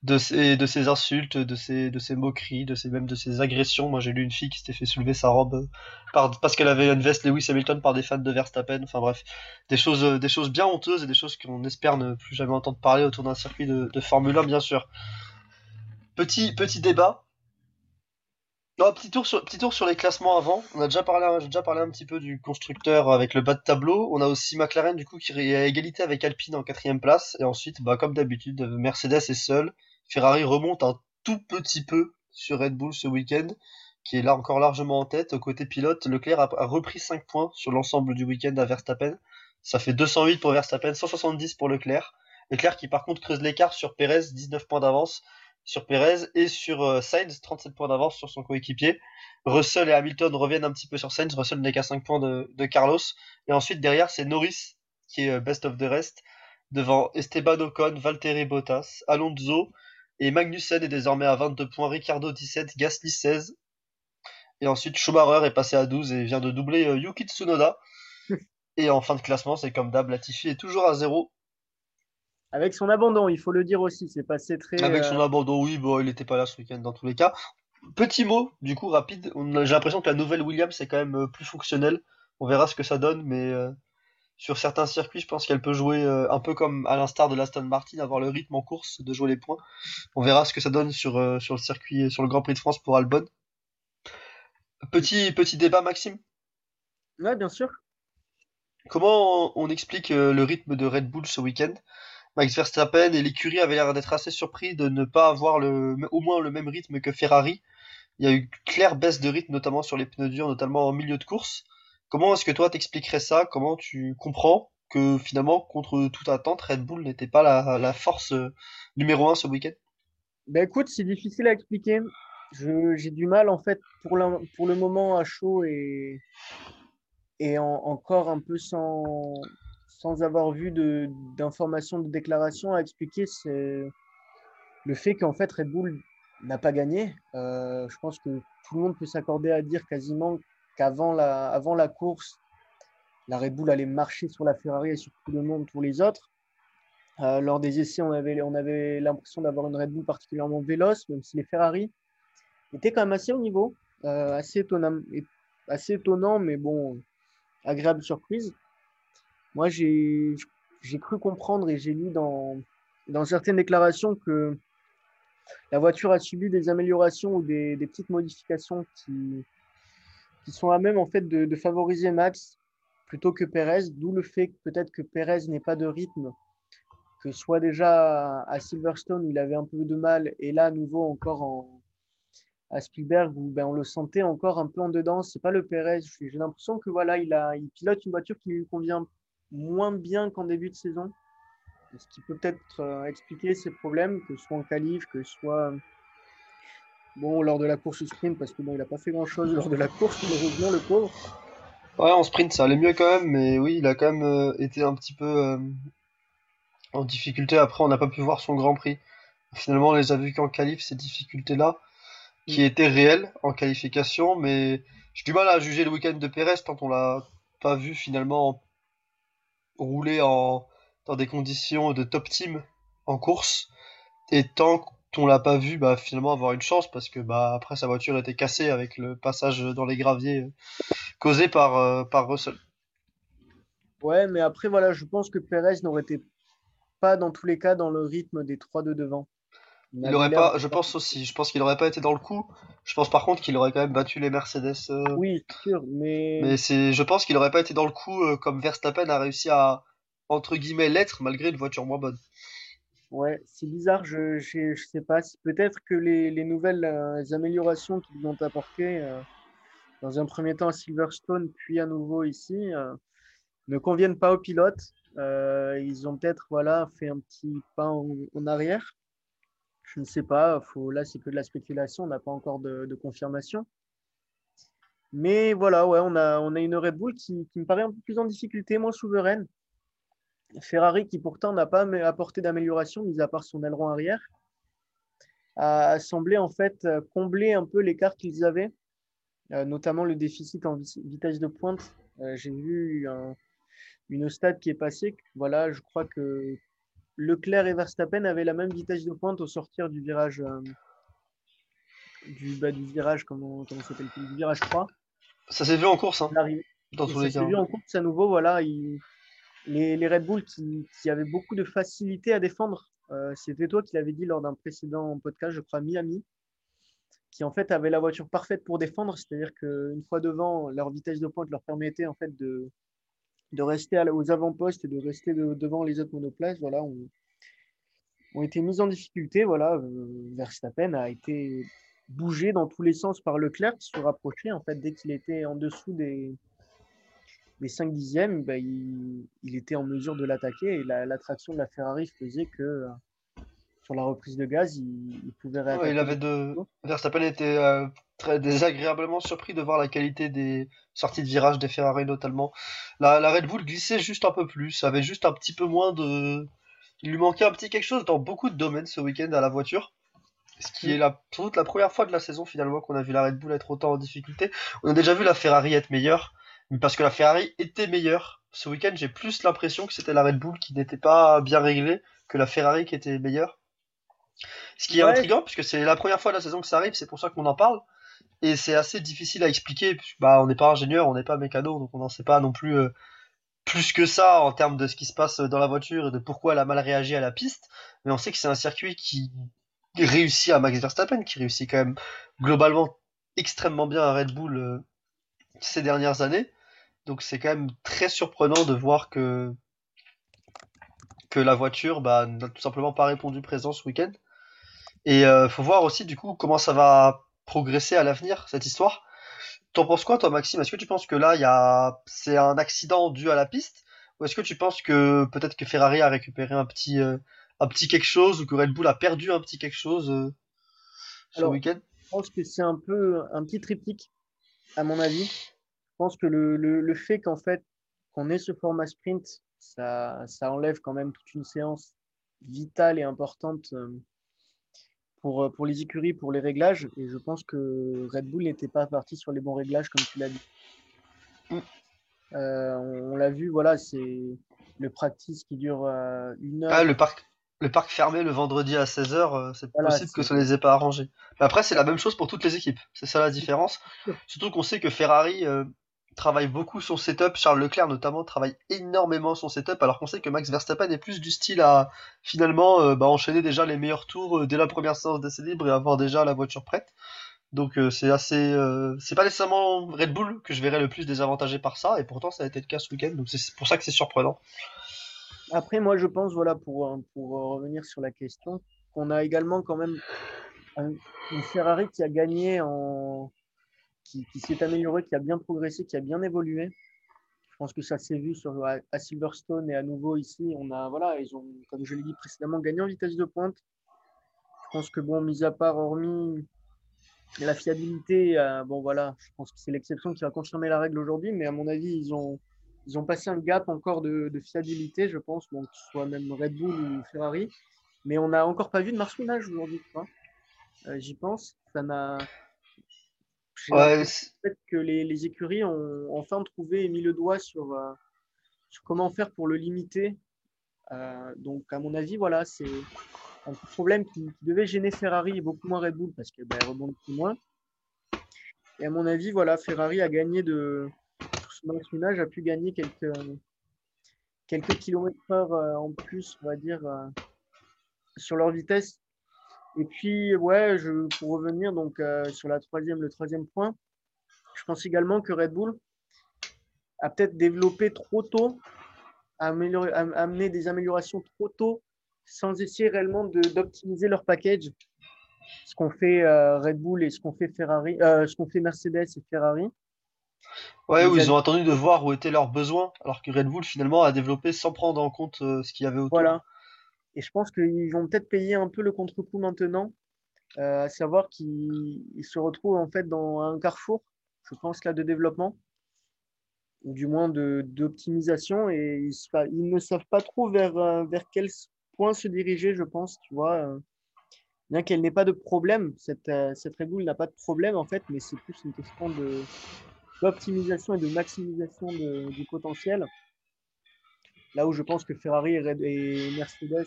de ces, de ces insultes, de ces, de ces moqueries, de ces, même de ces agressions. Moi, j'ai lu une fille qui s'était fait soulever sa robe euh, par, parce qu'elle avait une veste Lewis Hamilton par des fans de Verstappen. Enfin bref, des choses, euh, des choses bien honteuses et des choses qu'on espère ne plus jamais entendre parler autour d'un circuit de, de Formule 1, bien sûr. Petit, petit débat. Non, petit tour sur, petit tour sur les classements avant. On a déjà parlé, déjà parlé un petit peu du constructeur avec le bas de tableau. On a aussi McLaren du coup qui est à égalité avec Alpine en quatrième place. Et ensuite, bah, comme d'habitude, Mercedes est seul. Ferrari remonte un tout petit peu sur Red Bull ce week-end, qui est là encore largement en tête. Côté pilote, Leclerc a, repris 5 points sur l'ensemble du week-end à Verstappen. Ça fait 208 pour Verstappen, 170 pour Leclerc. Leclerc qui par contre creuse l'écart sur Perez, 19 points d'avance. sur Perez et sur euh, Sainz, 37 points d'avance sur son coéquipier. Russell et Hamilton reviennent un petit peu sur Sainz. Russell n'est qu'à 5 points de, de, Carlos. Et ensuite, derrière, c'est Norris qui est best of the rest devant Esteban Ocon, Valtteri Bottas, Alonso et Magnussen est désormais à 22 points, Ricardo 17, Gasly 16. Et ensuite, Schumacher est passé à 12 et vient de doubler euh, Yuki Tsunoda. et en fin de classement, c'est comme d'hab, Latifi est toujours à 0. Avec son abandon, il faut le dire aussi, c'est passé très. Avec son euh, abandon, oui, bon, il n'était pas là ce week-end dans tous les cas. Petit mot, du coup, rapide. J'ai l'impression que la nouvelle Williams est quand même euh, plus fonctionnelle. On verra ce que ça donne, mais sur certains circuits, je pense qu'elle peut jouer euh, un peu comme à l'instar de l'Aston Martin, avoir le rythme en course, de jouer les points. On verra ce que ça donne sur, euh, sur le circuit, sur le Grand Prix de France pour Albon. Petit, petit débat, Maxime? Ouais, bien sûr. Comment on, explique euh, le rythme de Red Bull ce week-end? Max Verstappen et l'écurie avaient l'air d'être assez surpris de ne pas avoir le, au moins le même rythme que Ferrari. Il y a eu une claire baisse de rythme, notamment sur les pneus durs, notamment en milieu de course. Comment est-ce que toi t'expliquerais ça? Comment tu comprends que finalement, contre toute attente, Red Bull n'était pas la, force euh, numéro un ce week-end? Ben écoute, c'est difficile à expliquer. J'ai du mal en fait pour, pour le moment à chaud et, et encore un peu sans, sans avoir vu d'informations, de, de déclarations à expliquer, c'est le fait qu'en fait Red Bull n'a pas gagné. Euh, je pense que tout le monde peut s'accorder à dire quasiment qu'avant la, avant la course, la Red Bull allait marcher sur la Ferrari et sur tout le monde, tous les autres. Euh, lors des essais, on avait, on avait l'impression d'avoir une Red Bull particulièrement véloce, même si les Ferrari étaient quand même assez au niveau, euh, assez, étonnant, assez étonnant, mais bon, agréable surprise. Moi, j'ai cru comprendre et j'ai lu dans, dans certaines déclarations que la voiture a subi des améliorations ou des, des petites modifications qui, qui sont à même en fait de, favoriser Max plutôt que Perez, d'où le fait que peut-être que Perez n'ait pas de rythme, que soit déjà à Silverstone où il avait un peu de mal, et là à nouveau encore en, à Spielberg où ben, on le sentait encore un peu en dedans. C'est pas le Perez. J'ai l'impression que voilà, il, a, il pilote une voiture qui lui convient moins bien qu'en début de saison. Ce qui peut peut-être euh, expliquer ses problèmes, que ce soit en qualif, que ce soit Bon, lors de la course sprint, parce que bon, il n'a pas fait grand-chose lors de la course, malheureusement, le pauvre. Ouais, en sprint, ça allait mieux quand même, mais oui, il a quand même euh, été un petit peu euh, en difficulté. Après, on n'a pas pu voir son Grand Prix. Finalement, on les a vus qu'en qualif, ces difficultés-là, qui mm. étaient réelles en qualification, mais j'ai du mal à juger le week-end de Pérez tant on l'a pas vu finalement rouler en, dans des conditions de top team en course, et tant on l'a pas vu bah, finalement avoir une chance parce que bah, après sa voiture était cassée avec le passage dans les graviers euh, causé par, euh, par Russell. Ouais, mais après, voilà, je pense que Perez n'aurait été pas dans tous les cas dans le rythme des trois de devant. Il, aurait pas, je pense aussi, je pense qu'il n'aurait pas été dans le coup. Je pense par contre qu'il aurait quand même battu les Mercedes. Euh, oui, sûr, mais. Mais c'est, je pense qu'il n'aurait pas été dans le coup comme Verstappen a réussi à, entre guillemets, l'être malgré une voiture moins bonne. Ouais, c'est bizarre, je ne sais pas. Peut-être que les, les nouvelles euh, améliorations qu'ils ont apportées, euh, dans un premier temps à Silverstone, puis à nouveau ici, euh, ne conviennent pas aux pilotes. ils ont peut-être voilà, fait un petit pas en, arrière. Je ne sais pas, faut, là c'est que de la spéculation, on n'a pas encore de, de, confirmation. Mais voilà, ouais, on a, on a une Red Bull qui, qui me paraît un peu plus en difficulté, moins souveraine. Ferrari, qui pourtant n'a pas apporté d'amélioration, mis à part son aileron arrière, a semblé en fait combler un peu l'écart qu'ils avaient, euh, notamment le déficit en vitesse de pointe. Euh, j'ai vu une stade qui est passée. Voilà, je crois que Leclerc et Verstappen avaient la même vitesse de pointe au sortir du virage. Euh, du, bah, du virage, comment, comment s'appelle Du virage 3. Ça s'est vu en course, hein, dans tous les cas. Ça s'est vu en course à nouveau, voilà. Il, les, Red Bull qui, avaient beaucoup de facilité à défendre. Euh, c'était toi qui l'avais dit lors d'un précédent podcast, je crois, Miami, qui en fait avait la voiture parfaite pour défendre, c'est-à-dire qu'une fois devant, leur vitesse de pointe leur permettait en fait de, de rester aux avant-postes et de rester devant les autres monoplaces. Voilà, ont, ont été mis en difficulté. Voilà, euh, Verstappen a été bougé dans tous les sens par Leclerc qui se rapprochait en fait dès qu'il était en dessous des, les 5 dixièmes, bah, il, était en mesure de l'attaquer et l'attraction de la Ferrari faisait que sur la reprise de gaz, il, pouvait réattaquer. il avait de... Verstappen était euh, très désagréablement surpris de voir la qualité des sorties de virage des Ferrari notamment. La, la Red Bull glissait juste un peu plus, avait juste un petit peu moins de... Il lui manquait un petit quelque chose dans beaucoup de domaines ce week-end à la voiture. Ce qui est la, sans doute la première fois de la saison finalement qu'on a vu la Red Bull être autant en difficulté. On a déjà vu la Ferrari être meilleure, mais parce que la Ferrari était meilleure. Ce week-end, j'ai plus l'impression que c'était la Red Bull qui n'était pas bien réglée que la Ferrari qui était meilleure. Ce qui est intriguant, puisque c'est la première fois de la saison que ça arrive, c'est pour ça qu'on en parle. Et c'est assez difficile à expliquer, puisque bah, on n'est pas ingénieur, on n'est pas mécano, donc on n'en sait pas non plus euh, plus que ça en termes de ce qui se passe dans la voiture et de pourquoi elle a mal réagi à la piste. Mais on sait que c'est un circuit qui réussit à Max Verstappen, qui réussit quand même globalement extrêmement bien à Red Bull euh, ces dernières années. Donc c'est quand même très surprenant de voir que que la voiture bah, n'a tout simplement pas répondu présent ce week-end. Et euh, faut voir aussi du coup comment ça va progresser à l'avenir cette histoire. T'en penses quoi toi Maxime? Est-ce que tu penses que là y a c'est un accident dû à la piste? Ou est-ce que tu penses que peut-être que Ferrari a récupéré un petit euh, un petit quelque chose ou que Red Bull a perdu un petit quelque chose euh, ce week-end? Je pense que c'est un peu un petit triptyque, à mon avis. Je pense que le, le, fait qu'en fait, qu'on ait ce format sprint, ça, ça, enlève quand même toute une séance vitale et importante euh, pour, euh, pour les écuries, pour les réglages. Et je pense que Red Bull n'était pas parti sur les bons réglages, comme tu l'as dit. Mm. on, l'a vu, voilà, c'est le practice qui dure une heure. Ah, le parc, le parc fermé le vendredi à 16h, euh, c'est possible que ça les ait pas arrangés. Mais après, c'est la même chose pour toutes les équipes. C'est ça la différence. Surtout qu'on sait que Ferrari euh, travaille beaucoup son setup. Charles Leclerc, notamment, travaille énormément son setup. Alors qu'on sait que Max Verstappen est plus du style à finalement euh, bah, enchaîner déjà les meilleurs tours dès la première séance d'essai libre et avoir déjà la voiture prête. Donc c'est assez, c'est pas nécessairement Red Bull que je verrais le plus désavantagé par ça, et pourtant ça a été le cas ce week-end, donc c'est pour ça que c'est surprenant. Après, moi, je pense, voilà, pour, pour revenir sur la question, qu'on a également quand même une Ferrari qui a gagné, en, qui, s'est améliorée, qui a bien progressé, qui a bien évolué. Je pense que ça s'est vu sur, à, Silverstone et à nouveau ici. On a, voilà, ils ont, comme je l'ai dit précédemment, gagné en vitesse de pointe. Je pense que, bon, mis à part, hormis la fiabilité, euh, bon, voilà, je pense que c'est l'exception qui va confirmer la règle aujourd'hui, mais à mon avis, ils ont ils ont passé un gap encore de, fiabilité, je pense, bon, que ce soit même Red Bull ou Ferrari. Mais on n'a encore pas vu de marsouinage aujourd'hui, euh, J'y pense. Ça n'a. Ouais, peut-être que les, écuries ont enfin trouvé et mis le doigt sur, euh, comment faire pour le limiter. Euh, donc, à mon avis, voilà, c'est un problème qui, devait gêner Ferrari et beaucoup moins Red Bull parce qu'elle ben, rebondit moins. Et à mon avis, voilà, Ferrari a gagné de, Martinage a pu gagner quelques, quelques kilomètres heure euh, en plus, on va dire, sur leur vitesse. Et puis, ouais, je, pour revenir donc euh, sur la troisième, le troisième point, je pense également que Red Bull a peut-être développé trop tôt, a, amené des améliorations trop tôt, sans essayer réellement d'optimiser leur package. Ce qu'on fait Red Bull et ce qu'on fait Ferrari, ce qu'on fait Mercedes et Ferrari. Ouais, où ils ont attendu de voir où étaient leurs besoins, alors que Red Bull finalement a développé sans prendre en compte euh, ce qu'il y avait autour. Voilà. Et je pense qu'ils vont peut-être payer un peu le contre-coup maintenant, euh, à savoir qu'ils se retrouvent en fait dans un carrefour, je pense là, de développement, ou du moins d'optimisation, et ils, ne savent pas trop vers, euh, vers quel point se diriger, je pense, tu vois. bien qu'elle n'ait pas de problème, cette, cette n'a pas de problème en fait, mais c'est plus une question d'optimisation et de maximisation du potentiel. Là où je pense que Ferrari et, Mercedes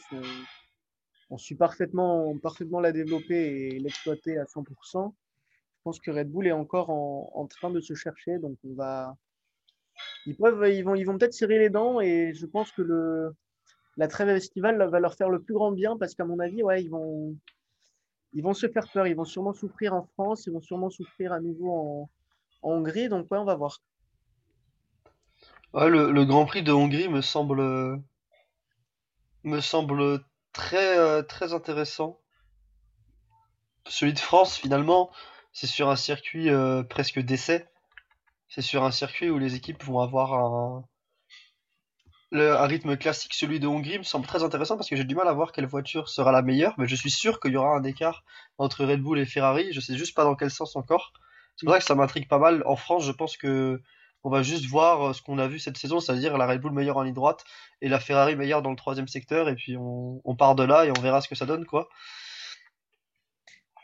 ont, su parfaitement, la développer et l'exploiter à 100%. Je pense que Red Bull est encore en, train de se chercher. Donc ils vont, peut-être serrer les dents et je pense que la trêve estivale va leur faire le plus grand bien parce qu'à mon avis, ils vont, se faire peur. Ils vont sûrement souffrir en France, ils vont sûrement souffrir à nouveau en, Hongrie, donc on va voir. Le, Grand Prix de Hongrie me semble me semble très euh, très intéressant. Celui de France, finalement, c'est sur un circuit euh, presque d'essai. C'est sur un circuit où les équipes vont avoir un un rythme classique, celui de Hongrie, me semble très intéressant parce que j'ai du mal à voir quelle voiture sera la meilleure, mais je suis sûr qu'il y aura un écart entre Red Bull et Ferrari. Je sais juste pas dans quel sens encore. C'est pour ça que ça m'intrigue pas mal. En France, je pense que on va juste voir euh, ce qu'on a vu cette saison, c'est-à-dire la Red Bull meilleure en ligne droite et la Ferrari meilleure dans le troisième secteur, et puis on, on part de là et on verra ce que ça donne, quoi.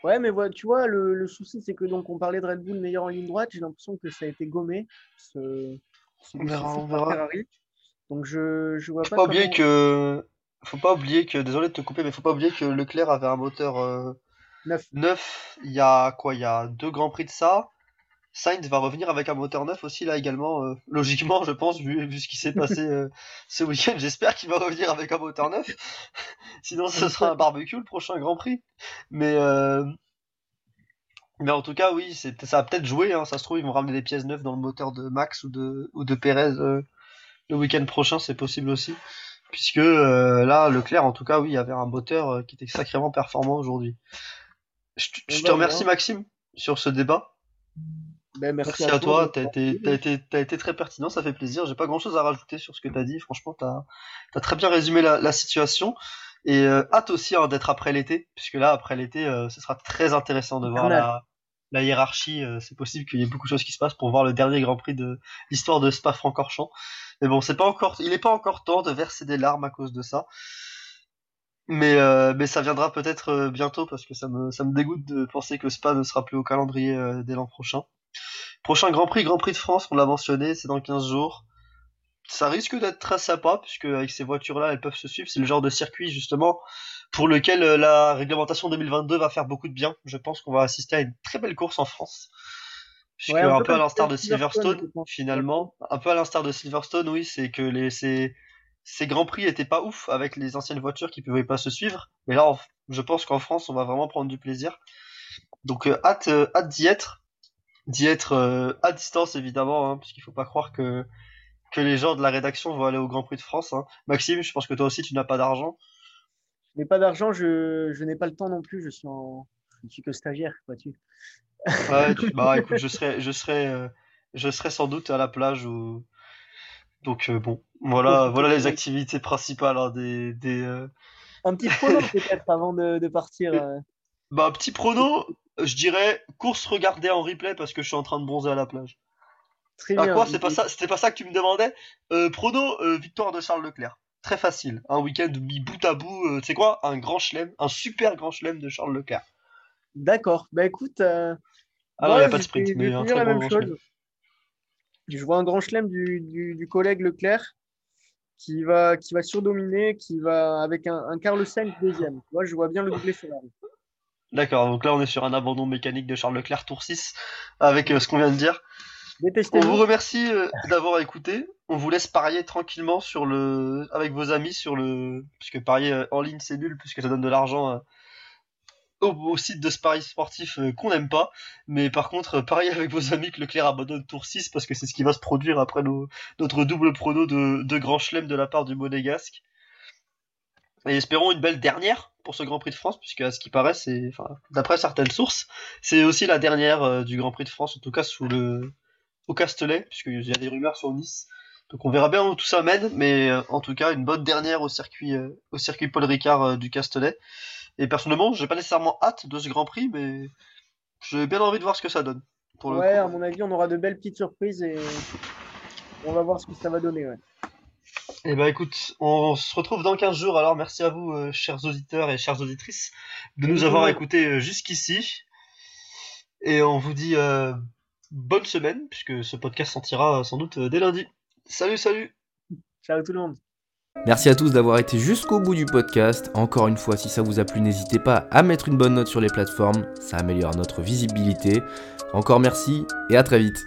Ouais, mais voilà, tu vois, le, le souci, c'est que donc on parlait de Red Bull meilleur en ligne droite. J'ai l'impression que ça a été gommé. Ce, ce On verra, on. Ferrari. Donc je, je vois Faut pas pas oublier que, faut pas oublier que, désolé de te couper, mais faut pas oublier que Leclerc avait un moteur euh, Neuf. neuf il y a quoi, il y a deux grands prix de ça. Sainz va revenir avec un moteur neuf aussi là également, euh, logiquement je pense vu, vu ce qui s'est passé euh, ce week-end. J'espère qu'il va revenir avec un moteur neuf. Sinon ce sera un barbecue le prochain Grand Prix. Mais euh, mais en tout cas oui, c'est ça a peut-être joué. Hein, ça se trouve ils vont ramener des pièces neuves dans le moteur de Max ou de ou de Perez le week-end prochain, c'est possible aussi. Puisque là Leclerc en tout cas oui, il y avait un moteur qui était sacrément performant aujourd'hui. Je, te- je On te va remercie voir. Maxime sur ce débat. Ben, Merci à toi, t'as de- été, t'as été, t'as été très pertinent, ça fait plaisir. J'ai pas grand chose à rajouter sur ce que t'as dit. Franchement, t'as, t'as très bien résumé la, la situation. Et euh, hâte aussi hein, d'être après l'été, puisque là, après l'été, euh, ce sera très intéressant de voir la, la hiérarchie. euh, c'est possible qu'il y ait beaucoup de choses qui se passent pour voir le dernier Grand Prix de l'histoire de Spa-Francorchamps. Mais bon, c'est pas encore, il est pas encore temps de verser des larmes à cause de ça. Mais, euh, mais ça viendra peut-être euh, bientôt parce que ça me, ça me dégoûte de penser que Spa ne sera plus au calendrier euh, dès l'an prochain. Prochain Grand Prix, Grand Prix de France, on l'a mentionné, c'est dans 15 jours. Ça risque d'être très sympa, puisque avec ces voitures-là, elles peuvent se suivre. C'est le genre de circuit, justement, pour lequel euh, la réglementation 2022 va faire beaucoup de bien. Je pense qu'on va assister à une très belle course en France. Puisque, Ouais, un un, peu peu à l'instar de Silverstone, finalement, un peu à l'instar de Silverstone, oui, c'est que les, ces, ces Grands Prix étaient pas ouf avec les anciennes voitures qui pouvaient pas se suivre. Mais là, je pense qu'en France, on va vraiment prendre du plaisir. Donc, euh, hâte, euh, hâte d'y être d'y être euh, à distance évidemment, hein, puisqu'il faut pas croire que que les gens de la rédaction vont aller au Grand Prix de France. hein. Maxime, je pense que toi aussi tu n'as pas d'argent. Je n'ai pas d'argent, je, je n'ai pas le temps non plus. Je suis en, je suis que stagiaire. Ouais, tu- bah écoute, je serai, je serai, euh, je serai sans doute à la plage ou donc euh, bon, voilà, voilà les activités principales hein, des des. euh, Un petit prono peut-être avant de, de partir. euh. Bah petit prono, je dirais course regardée en replay parce que je suis en train de bronzer à la plage. Très Ah bien. quoi, c'est pas ça, c'était pas ça que tu me demandais? Euh, prono, euh, victoire de Charles Leclerc. Très facile. Un week-end mis bout à bout. euh, tu sais quoi? Un grand chelem, un super grand chelem de Charles Leclerc. D'accord. Bah écoute, euh, Ah non, moi, y a pas de sprint, mais un très la bon même grand chose. chelem. Je vois un grand chelem du, du, du collègue Leclerc qui va, qui va surdominer, qui va avec un, un Carlos Sainz deuxième. Moi, je vois bien le doublé Ferrari. D'accord, donc là on est sur un abandon mécanique de Charles Leclerc Tour 6 avec euh, ce qu'on vient de dire. On vous remercie euh, d'avoir écouté. On vous laisse parier tranquillement sur le avec vos amis sur le puisque parier euh, en ligne c'est nul puisque ça donne de l'argent au, au site de ce pari sportif qu'on n'aime pas. Mais par contre, parier avec vos amis que Leclerc abandonne Tour 6 parce que c'est ce qui va se produire après nos- notre double prono de, de Grand Chelem de la part du Monégasque. Et espérons une belle dernière pour ce Grand Prix de France, puisque à ce qui paraît, c'est, enfin, d'après certaines sources, c'est aussi la dernière euh, du Grand Prix de France, en tout cas sous le, au Castellet, puisqu'il y a des rumeurs sur Nice. Donc on verra bien où tout ça mène, mais euh, en tout cas une bonne dernière au circuit, euh, au circuit Paul Ricard du Castellet. Et personnellement, j'ai pas nécessairement hâte de ce Grand Prix, mais j'ai bien envie de voir ce que ça donne. Pour le Ouais, coup. à mon avis, on aura de belles petites surprises et on va voir ce que ça va donner. ouais. Eh ben écoute, on se retrouve dans 15 jours, alors merci à vous, euh, chers auditeurs et chères auditrices, de nous avoir écoutés euh, jusqu'ici. Et on vous dit euh, bonne semaine, puisque ce podcast sortira sans doute dès lundi. Salut, salut Ciao tout le monde. Merci à tous d'avoir été jusqu'au bout du podcast. Encore une fois, si ça vous a plu, n'hésitez pas à mettre une bonne note sur les plateformes, ça améliore notre visibilité. Encore merci et à très vite.